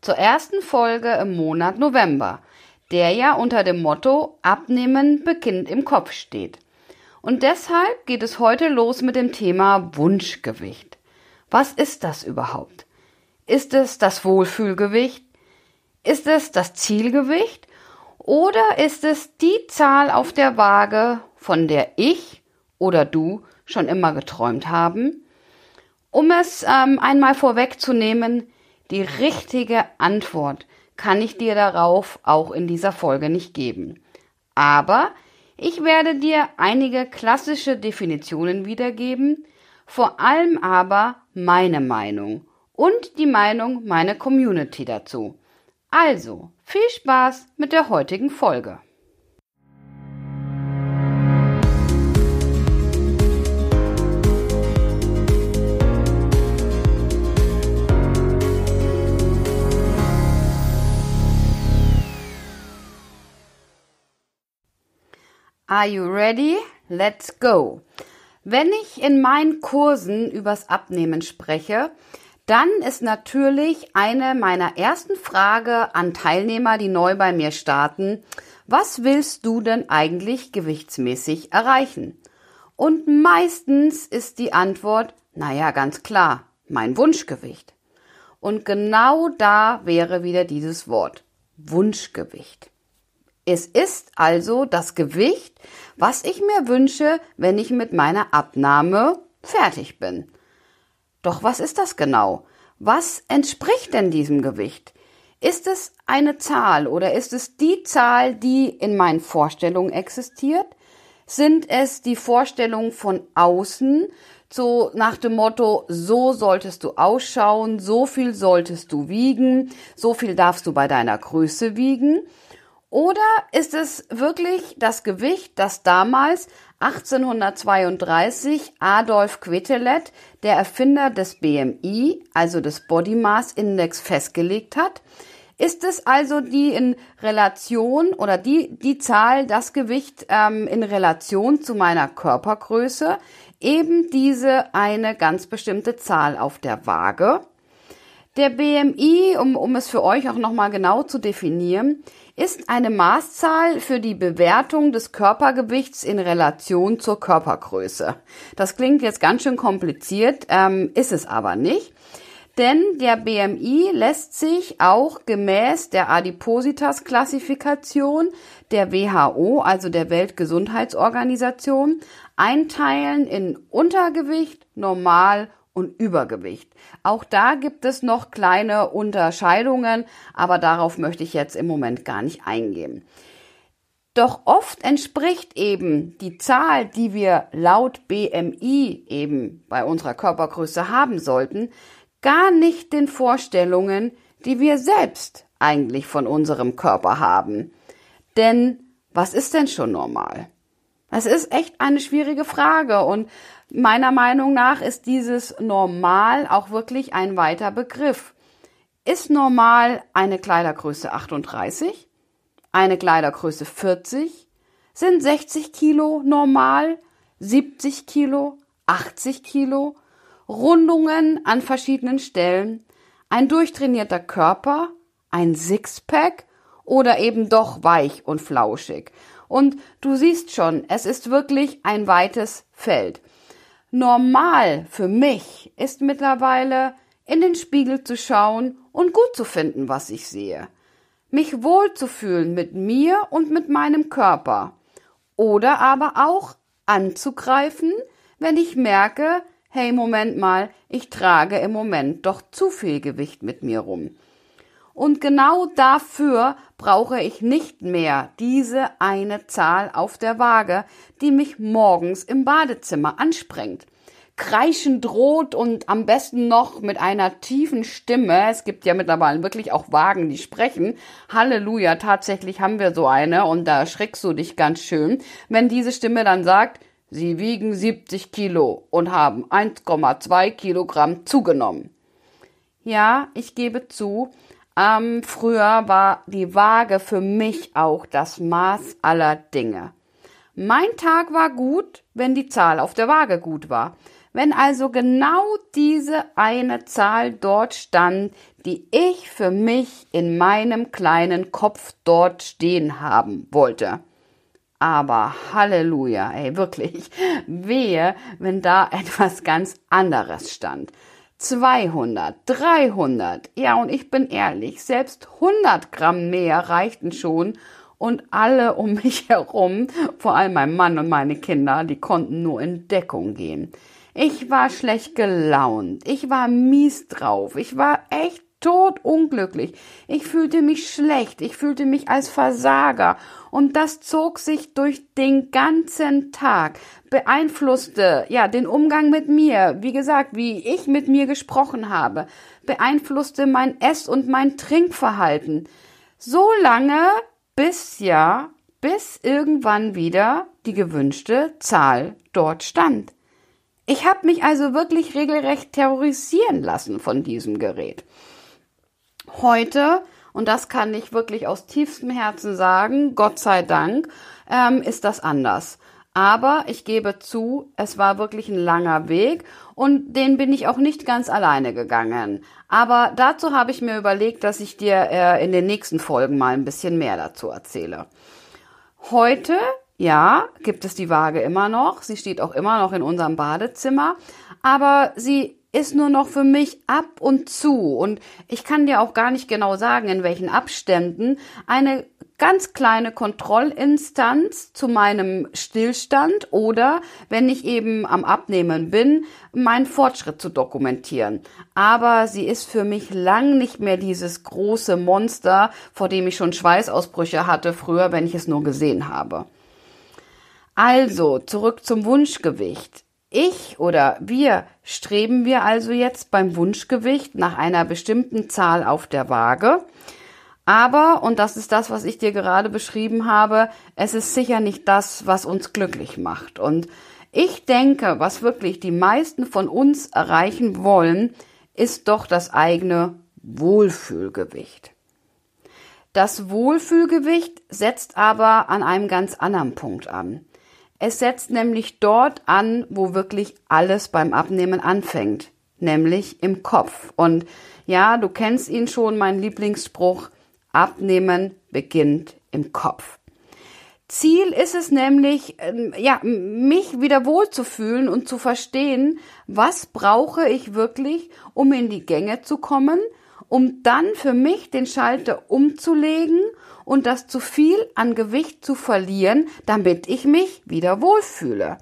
zur ersten Folge im Monat November, der ja unter dem Motto Abnehmen beginnt im Kopf steht. Und deshalb geht es heute los mit dem Thema Wunschgewicht. Was ist das überhaupt? Ist es das Wohlfühlgewicht? Ist es das Zielgewicht? Oder ist es die Zahl auf der Waage, von der ich oder du schon immer geträumt haben? Um es ähm, einmal vorwegzunehmen, die richtige Antwort kann ich dir darauf auch in dieser Folge nicht geben. Aber ich werde dir einige klassische Definitionen wiedergeben, vor allem aber meine Meinung und die Meinung meiner Community dazu. Also, viel Spaß mit der heutigen Folge. Are you ready? Let's go. Wenn ich in meinen Kursen übers Abnehmen spreche, dann ist natürlich eine meiner ersten Frage an Teilnehmer, die neu bei mir starten, was willst du denn eigentlich gewichtsmäßig erreichen? Und meistens ist die Antwort, naja, ganz klar, mein Wunschgewicht. Und genau da wäre wieder dieses Wort, Wunschgewicht. Es ist also das Gewicht, was ich mir wünsche, wenn ich mit meiner Abnahme fertig bin. Doch was ist das genau? Was entspricht denn diesem Gewicht? Ist es eine Zahl oder ist es die Zahl, die in meinen Vorstellungen existiert? Sind es die Vorstellungen von außen, so nach dem Motto, so solltest du ausschauen, so viel solltest du wiegen, so viel darfst du bei deiner Größe wiegen? Oder ist es wirklich das Gewicht, das damals 1832 Adolf Quetelet, der Erfinder des BMI, also des Body Mass Index, festgelegt hat? Ist es also die in Relation oder die, die Zahl, das Gewicht ähm, in Relation zu meiner Körpergröße, eben diese eine ganz bestimmte Zahl auf der Waage? Der BMI, um, um es für euch auch nochmal genau zu definieren, ist eine Maßzahl für die Bewertung des Körpergewichts in Relation zur Körpergröße. Das klingt jetzt ganz schön kompliziert, ähm, ist es aber nicht. Denn der BMI lässt sich auch gemäß der Adipositas-Klassifikation der WHO, also der Weltgesundheitsorganisation, einteilen in Untergewicht, Normal und Übergewicht. Auch da gibt es noch kleine Unterscheidungen, aber darauf möchte ich jetzt im Moment gar nicht eingehen. Doch oft entspricht eben die Zahl, die wir laut BMI eben bei unserer Körpergröße haben sollten, gar nicht den Vorstellungen, die wir selbst eigentlich von unserem Körper haben. Denn was ist denn schon normal? Das ist echt eine schwierige Frage und Meiner Meinung nach ist dieses normal auch wirklich ein weiter Begriff. Ist normal eine Kleidergröße 38? Eine Kleidergröße 40? Sind 60 Kilo normal? 70 Kilo? 80 Kilo? Rundungen an verschiedenen Stellen? Ein durchtrainierter Körper? Ein Sixpack? Oder eben doch weich und flauschig? Und du siehst schon, es ist wirklich ein weites Feld. Normal für mich ist mittlerweile in den Spiegel zu schauen und gut zu finden, was ich sehe. Mich wohlzufühlen mit mir und mit meinem Körper. Oder aber auch anzugreifen, wenn ich merke, hey, Moment mal, ich trage im Moment doch zu viel Gewicht mit mir rum. Und genau dafür brauche ich nicht mehr diese eine Zahl auf der Waage, die mich morgens im Badezimmer ansprengt. kreischend rot und am besten noch mit einer tiefen Stimme. Es gibt ja mittlerweile wirklich auch Wagen, die sprechen. Halleluja, tatsächlich haben wir so eine und da schreckst du dich ganz schön, wenn diese Stimme dann sagt, sie wiegen 70 Kilo und haben 1,2 Kilogramm zugenommen. Ja, ich gebe zu, ähm, früher war die Waage für mich auch das Maß aller Dinge. Mein Tag war gut, wenn die Zahl auf der Waage gut war. Wenn also genau diese eine Zahl dort stand, die ich für mich in meinem kleinen Kopf dort stehen haben wollte. Aber Halleluja, ey, wirklich, wehe, wenn da etwas ganz anderes stand. 200, 300, ja, und ich bin ehrlich, selbst 100 Gramm mehr reichten schon, und alle um mich herum, vor allem mein Mann und meine Kinder, die konnten nur in Deckung gehen. Ich war schlecht gelaunt. Ich war mies drauf. Ich war echt totunglücklich. Ich fühlte mich schlecht. Ich fühlte mich als Versager. Und das zog sich durch den ganzen Tag, beeinflusste, ja, den Umgang mit mir. Wie gesagt, wie ich mit mir gesprochen habe, beeinflusste mein Ess- und mein Trinkverhalten. So lange, bis ja, bis irgendwann wieder die gewünschte Zahl dort stand. Ich habe mich also wirklich regelrecht terrorisieren lassen von diesem Gerät. Heute, und das kann ich wirklich aus tiefstem Herzen sagen, Gott sei Dank, ähm, ist das anders. Aber ich gebe zu, es war wirklich ein langer Weg und den bin ich auch nicht ganz alleine gegangen. Aber dazu habe ich mir überlegt, dass ich dir äh, in den nächsten Folgen mal ein bisschen mehr dazu erzähle. Heute ja, gibt es die Waage immer noch. Sie steht auch immer noch in unserem Badezimmer. Aber sie ist nur noch für mich ab und zu. Und ich kann dir auch gar nicht genau sagen, in welchen Abständen eine ganz kleine Kontrollinstanz zu meinem Stillstand oder, wenn ich eben am Abnehmen bin, meinen Fortschritt zu dokumentieren. Aber sie ist für mich lang nicht mehr dieses große Monster, vor dem ich schon Schweißausbrüche hatte früher, wenn ich es nur gesehen habe. Also, zurück zum Wunschgewicht. Ich oder wir streben wir also jetzt beim Wunschgewicht nach einer bestimmten Zahl auf der Waage. Aber, und das ist das, was ich dir gerade beschrieben habe, es ist sicher nicht das, was uns glücklich macht. Und ich denke, was wirklich die meisten von uns erreichen wollen, ist doch das eigene Wohlfühlgewicht. Das Wohlfühlgewicht setzt aber an einem ganz anderen Punkt an. Es setzt nämlich dort an, wo wirklich alles beim Abnehmen anfängt, nämlich im Kopf. Und ja, du kennst ihn schon, mein Lieblingsspruch, Abnehmen beginnt im Kopf. Ziel ist es nämlich, ähm, ja, mich wieder wohlzufühlen und zu verstehen, was brauche ich wirklich, um in die Gänge zu kommen, um dann für mich den Schalter umzulegen und das zu viel an Gewicht zu verlieren, damit ich mich wieder wohlfühle.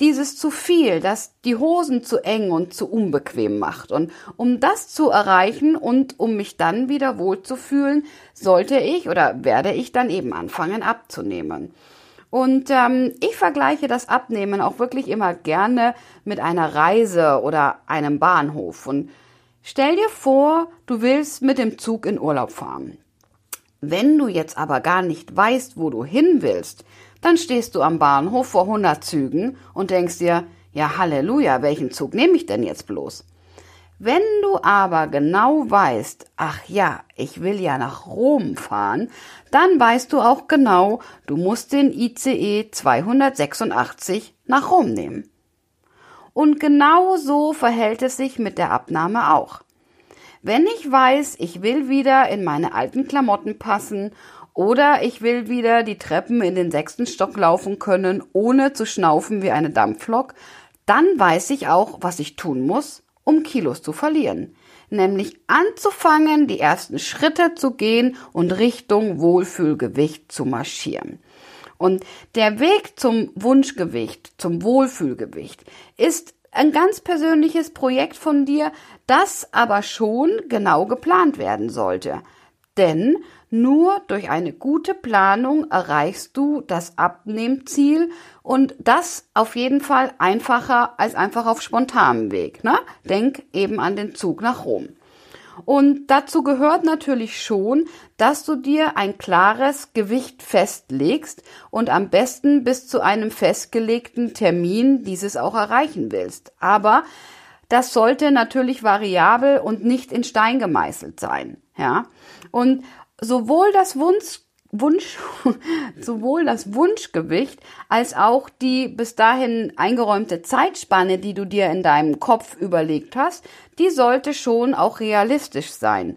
Dieses zu viel, das die Hosen zu eng und zu unbequem macht. Und um das zu erreichen und um mich dann wieder wohlzufühlen, sollte ich oder werde ich dann eben anfangen abzunehmen. Und ähm, ich vergleiche das Abnehmen auch wirklich immer gerne mit einer Reise oder einem Bahnhof. Und stell dir vor, du willst mit dem Zug in Urlaub fahren. Wenn du jetzt aber gar nicht weißt, wo du hin willst, dann stehst du am Bahnhof vor 100 Zügen und denkst dir, ja Halleluja, welchen Zug nehme ich denn jetzt bloß? Wenn du aber genau weißt, ach ja, ich will ja nach Rom fahren, dann weißt du auch genau, du musst den ICE 286 nach Rom nehmen. Und genau so verhält es sich mit der Abnahme auch. Wenn ich weiß, ich will wieder in meine alten Klamotten passen oder ich will wieder die Treppen in den sechsten Stock laufen können, ohne zu schnaufen wie eine Dampflok, dann weiß ich auch, was ich tun muss, um Kilos zu verlieren. Nämlich anzufangen, die ersten Schritte zu gehen und Richtung Wohlfühlgewicht zu marschieren. Und der Weg zum Wunschgewicht, zum Wohlfühlgewicht ist ein ganz persönliches Projekt von dir, das aber schon genau geplant werden sollte. Denn nur durch eine gute Planung erreichst du das Abnehmziel und das auf jeden Fall einfacher als einfach auf spontanem Weg. Ne? Denk eben an den Zug nach Rom. Und dazu gehört natürlich schon, dass du dir ein klares Gewicht festlegst und am besten bis zu einem festgelegten Termin dieses auch erreichen willst. Aber das sollte natürlich variabel und nicht in Stein gemeißelt sein. Ja. Und sowohl das Wunsch, Wunsch, sowohl das Wunschgewicht als auch die bis dahin eingeräumte Zeitspanne, die du dir in deinem Kopf überlegt hast, die sollte schon auch realistisch sein.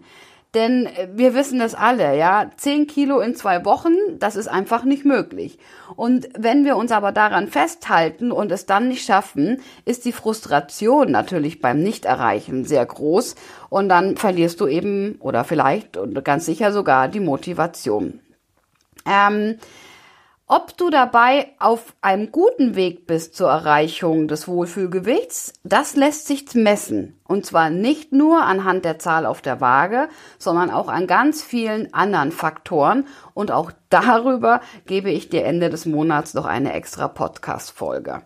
Denn äh, wir wissen das alle, ja, zehn Kilo in zwei Wochen, das ist einfach nicht möglich. Und wenn wir uns aber daran festhalten und es dann nicht schaffen, ist die Frustration natürlich beim Nichterreichen sehr groß und dann verlierst du eben oder vielleicht und ganz sicher sogar die Motivation. Ähm, ob du dabei auf einem guten Weg bist zur Erreichung des Wohlfühlgewichts, das lässt sich messen. Und zwar nicht nur anhand der Zahl auf der Waage, sondern auch an ganz vielen anderen Faktoren. Und auch darüber gebe ich dir Ende des Monats noch eine extra Podcast-Folge.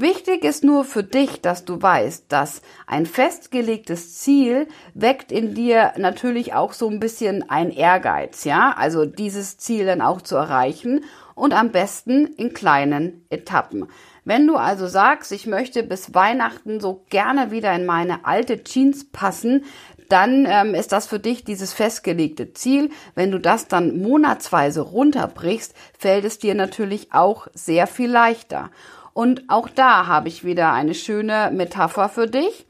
Wichtig ist nur für dich, dass du weißt, dass ein festgelegtes Ziel weckt in dir natürlich auch so ein bisschen ein Ehrgeiz, ja? Also dieses Ziel dann auch zu erreichen und am besten in kleinen Etappen. Wenn du also sagst, ich möchte bis Weihnachten so gerne wieder in meine alte Jeans passen, dann ähm, ist das für dich dieses festgelegte Ziel. Wenn du das dann monatsweise runterbrichst, fällt es dir natürlich auch sehr viel leichter. Und auch da habe ich wieder eine schöne Metapher für dich.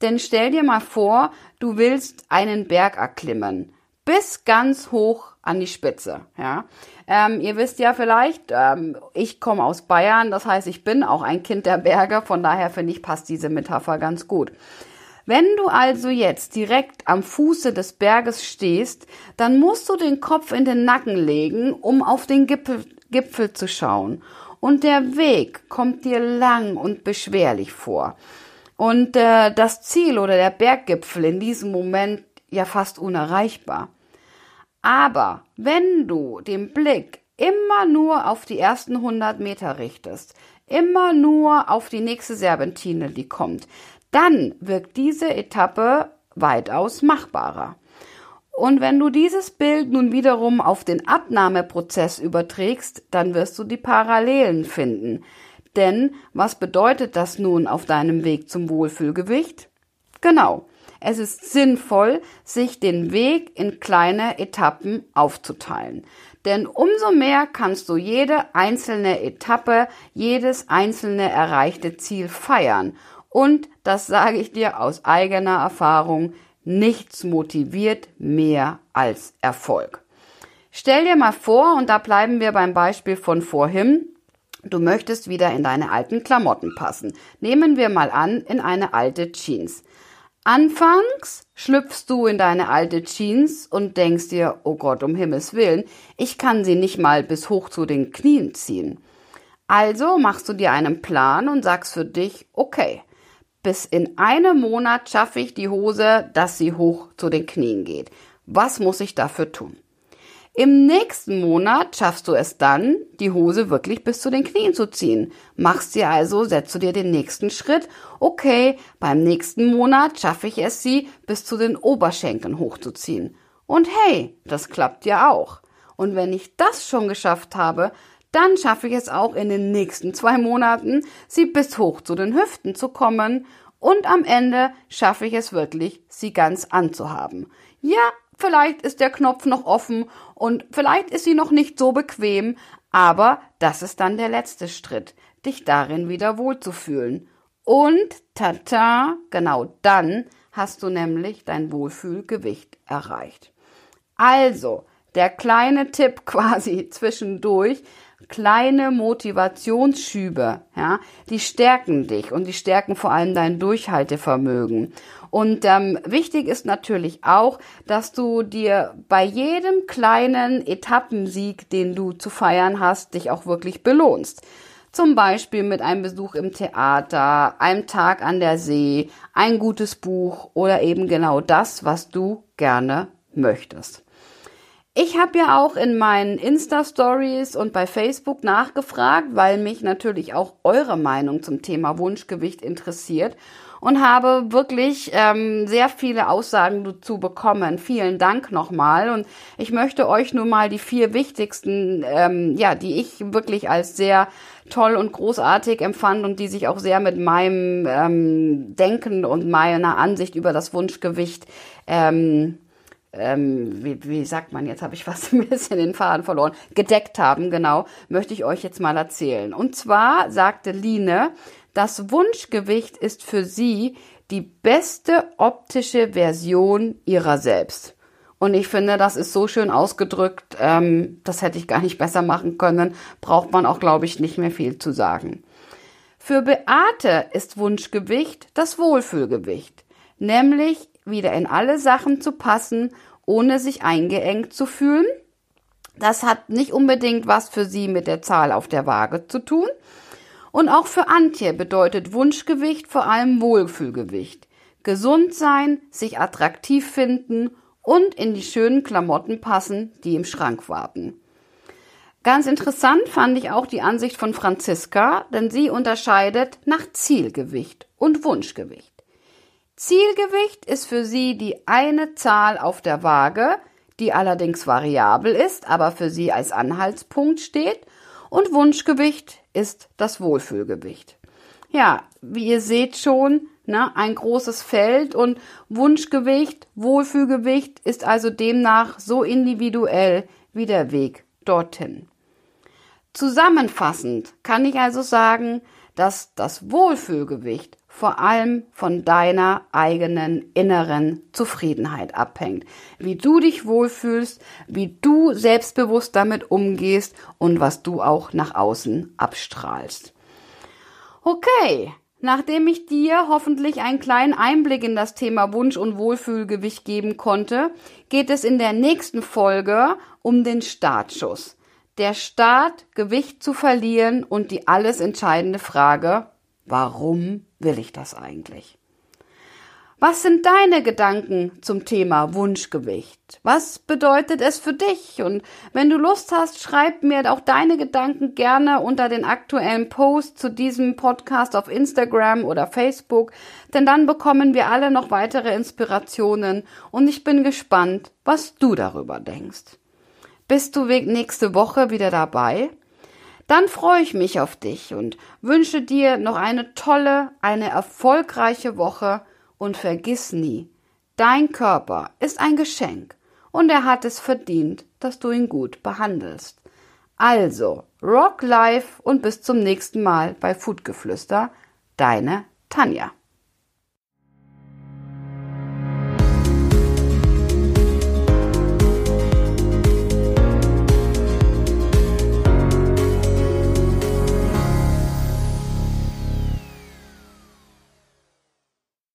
Denn stell dir mal vor, du willst einen Berg erklimmen. Bis ganz hoch an die Spitze. Ja, ähm, ihr wisst ja vielleicht, ähm, ich komme aus Bayern, das heißt, ich bin auch ein Kind der Berge. Von daher finde ich passt diese Metapher ganz gut. Wenn du also jetzt direkt am Fuße des Berges stehst, dann musst du den Kopf in den Nacken legen, um auf den Gipfel, Gipfel zu schauen. Und der Weg kommt dir lang und beschwerlich vor. Und äh, das Ziel oder der Berggipfel in diesem Moment ja fast unerreichbar. Aber wenn du den Blick immer nur auf die ersten 100 Meter richtest, immer nur auf die nächste Serpentine, die kommt, dann wirkt diese Etappe weitaus machbarer. Und wenn du dieses Bild nun wiederum auf den Abnahmeprozess überträgst, dann wirst du die Parallelen finden. Denn was bedeutet das nun auf deinem Weg zum Wohlfühlgewicht? Genau. Es ist sinnvoll, sich den Weg in kleine Etappen aufzuteilen. Denn umso mehr kannst du jede einzelne Etappe, jedes einzelne erreichte Ziel feiern. Und das sage ich dir aus eigener Erfahrung, Nichts motiviert mehr als Erfolg. Stell dir mal vor, und da bleiben wir beim Beispiel von vorhin, du möchtest wieder in deine alten Klamotten passen. Nehmen wir mal an, in eine alte Jeans. Anfangs schlüpfst du in deine alte Jeans und denkst dir, oh Gott, um Himmels Willen, ich kann sie nicht mal bis hoch zu den Knien ziehen. Also machst du dir einen Plan und sagst für dich, okay, bis in einem Monat schaffe ich die Hose, dass sie hoch zu den Knien geht. Was muss ich dafür tun? Im nächsten Monat schaffst du es dann, die Hose wirklich bis zu den Knien zu ziehen. Machst dir also, setzt du dir den nächsten Schritt. Okay, beim nächsten Monat schaffe ich es, sie bis zu den Oberschenkeln hochzuziehen. Und hey, das klappt ja auch. Und wenn ich das schon geschafft habe, dann schaffe ich es auch in den nächsten zwei Monaten, sie bis hoch zu den Hüften zu kommen und am Ende schaffe ich es wirklich, sie ganz anzuhaben. Ja, vielleicht ist der Knopf noch offen und vielleicht ist sie noch nicht so bequem, aber das ist dann der letzte Schritt, dich darin wieder wohlzufühlen. Und tata, genau dann hast du nämlich dein Wohlfühlgewicht erreicht. Also, der kleine Tipp quasi zwischendurch, kleine Motivationsschübe, ja, die stärken dich und die stärken vor allem dein Durchhaltevermögen. Und ähm, wichtig ist natürlich auch, dass du dir bei jedem kleinen Etappensieg, den du zu feiern hast, dich auch wirklich belohnst. Zum Beispiel mit einem Besuch im Theater, einem Tag an der See, ein gutes Buch oder eben genau das, was du gerne möchtest. Ich habe ja auch in meinen Insta-Stories und bei Facebook nachgefragt, weil mich natürlich auch eure Meinung zum Thema Wunschgewicht interessiert und habe wirklich ähm, sehr viele Aussagen dazu bekommen. Vielen Dank nochmal und ich möchte euch nur mal die vier wichtigsten, ähm, ja, die ich wirklich als sehr toll und großartig empfand und die sich auch sehr mit meinem ähm, Denken und meiner Ansicht über das Wunschgewicht ähm, ähm, wie, wie sagt man, jetzt habe ich fast ein bisschen den Faden verloren, gedeckt haben, genau, möchte ich euch jetzt mal erzählen. Und zwar sagte Line, das Wunschgewicht ist für sie die beste optische Version ihrer selbst. Und ich finde, das ist so schön ausgedrückt, ähm, das hätte ich gar nicht besser machen können, braucht man auch, glaube ich, nicht mehr viel zu sagen. Für Beate ist Wunschgewicht das Wohlfühlgewicht, nämlich wieder in alle Sachen zu passen, ohne sich eingeengt zu fühlen. Das hat nicht unbedingt was für sie mit der Zahl auf der Waage zu tun. Und auch für Antje bedeutet Wunschgewicht vor allem Wohlfühlgewicht. Gesund sein, sich attraktiv finden und in die schönen Klamotten passen, die im Schrank warten. Ganz interessant fand ich auch die Ansicht von Franziska, denn sie unterscheidet nach Zielgewicht und Wunschgewicht. Zielgewicht ist für sie die eine Zahl auf der Waage, die allerdings variabel ist, aber für sie als Anhaltspunkt steht. Und Wunschgewicht ist das Wohlfühlgewicht. Ja, wie ihr seht schon, ne, ein großes Feld und Wunschgewicht, Wohlfühlgewicht ist also demnach so individuell wie der Weg dorthin. Zusammenfassend kann ich also sagen, dass das Wohlfühlgewicht vor allem von deiner eigenen inneren Zufriedenheit abhängt. Wie du dich wohlfühlst, wie du selbstbewusst damit umgehst und was du auch nach außen abstrahlst. Okay, nachdem ich dir hoffentlich einen kleinen Einblick in das Thema Wunsch und Wohlfühlgewicht geben konnte, geht es in der nächsten Folge um den Startschuss. Der Start, Gewicht zu verlieren und die alles entscheidende Frage, warum will ich das eigentlich? Was sind deine Gedanken zum Thema Wunschgewicht? Was bedeutet es für dich? Und wenn du Lust hast, schreib mir auch deine Gedanken gerne unter den aktuellen Post zu diesem Podcast auf Instagram oder Facebook, denn dann bekommen wir alle noch weitere Inspirationen und ich bin gespannt, was du darüber denkst. Bist du nächste Woche wieder dabei? Dann freue ich mich auf dich und wünsche dir noch eine tolle, eine erfolgreiche Woche und vergiss nie, dein Körper ist ein Geschenk und er hat es verdient, dass du ihn gut behandelst. Also, Rock Life und bis zum nächsten Mal bei Foodgeflüster, deine Tanja.